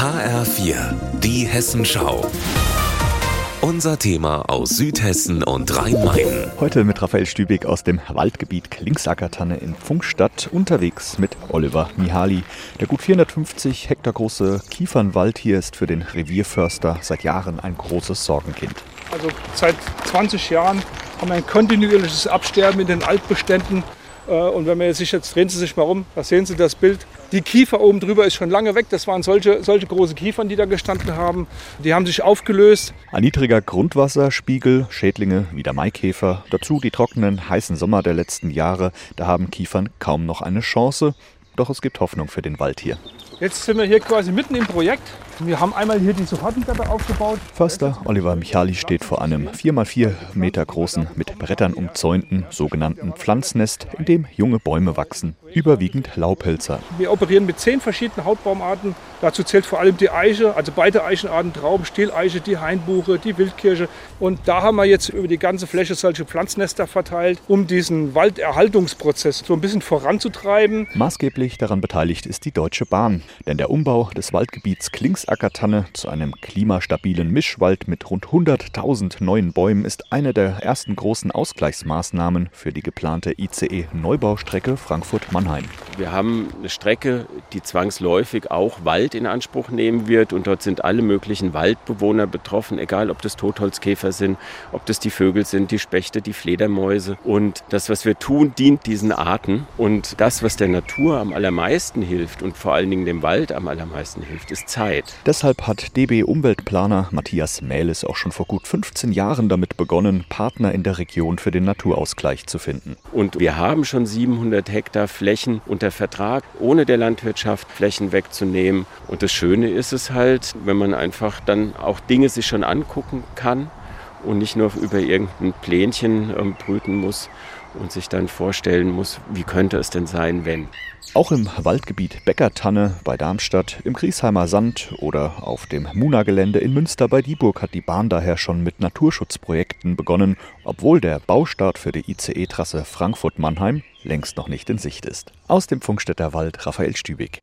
HR4, die Hessenschau. Unser Thema aus Südhessen und Rhein-Main. Heute mit Raphael Stübig aus dem Waldgebiet Klingsackertanne in Funkstadt unterwegs mit Oliver Mihali. Der gut 450 Hektar große Kiefernwald hier ist für den Revierförster seit Jahren ein großes Sorgenkind. Also seit 20 Jahren haben wir ein kontinuierliches Absterben in den Altbeständen. Äh, und wenn man sich jetzt, drehen Sie sich mal um, da sehen Sie das Bild. Die Kiefer oben drüber ist schon lange weg. Das waren solche, solche große Kiefern, die da gestanden haben. Die haben sich aufgelöst. Ein niedriger Grundwasserspiegel, Schädlinge wie der Maikäfer, dazu die trockenen, heißen Sommer der letzten Jahre. Da haben Kiefern kaum noch eine Chance. Doch es gibt Hoffnung für den Wald hier. Jetzt sind wir hier quasi mitten im Projekt. Wir haben einmal hier die Supportentreppe aufgebaut. Förster Oliver Michali steht vor einem 4x4 Meter großen, mit Brettern umzäunten sogenannten Pflanznest, in dem junge Bäume wachsen, überwiegend Laubhölzer. Wir operieren mit zehn verschiedenen Hautbaumarten. Dazu zählt vor allem die Eiche, also beide Eichenarten, Trauben, Stieleiche, die Hainbuche, die Wildkirsche. Und da haben wir jetzt über die ganze Fläche solche Pflanznester verteilt, um diesen Walderhaltungsprozess so ein bisschen voranzutreiben. Maßgeblich daran beteiligt ist die Deutsche Bahn, denn der Umbau des Waldgebiets Klings Ackertanne zu einem klimastabilen Mischwald mit rund 100.000 neuen Bäumen ist eine der ersten großen Ausgleichsmaßnahmen für die geplante ICE-Neubaustrecke Frankfurt-Mannheim. Wir haben eine Strecke, die zwangsläufig auch Wald in Anspruch nehmen wird und dort sind alle möglichen Waldbewohner betroffen, egal ob das Totholzkäfer sind, ob das die Vögel sind, die Spechte, die Fledermäuse. Und das, was wir tun, dient diesen Arten. Und das, was der Natur am allermeisten hilft und vor allen Dingen dem Wald am allermeisten hilft, ist Zeit. Deshalb hat DB-Umweltplaner Matthias Mähles auch schon vor gut 15 Jahren damit begonnen, Partner in der Region für den Naturausgleich zu finden. Und wir haben schon 700 Hektar Flächen unter Vertrag, ohne der Landwirtschaft Flächen wegzunehmen. Und das Schöne ist es halt, wenn man einfach dann auch Dinge sich schon angucken kann und nicht nur über irgendein Plänchen ähm, brüten muss und sich dann vorstellen muss, wie könnte es denn sein, wenn. Auch im Waldgebiet Beckertanne bei Darmstadt, im Griesheimer Sand oder auf dem Muna-Gelände in Münster bei Dieburg hat die Bahn daher schon mit Naturschutzprojekten begonnen, obwohl der Baustart für die ICE-Trasse Frankfurt-Mannheim längst noch nicht in Sicht ist. Aus dem Funkstätter Wald Raphael Stübig.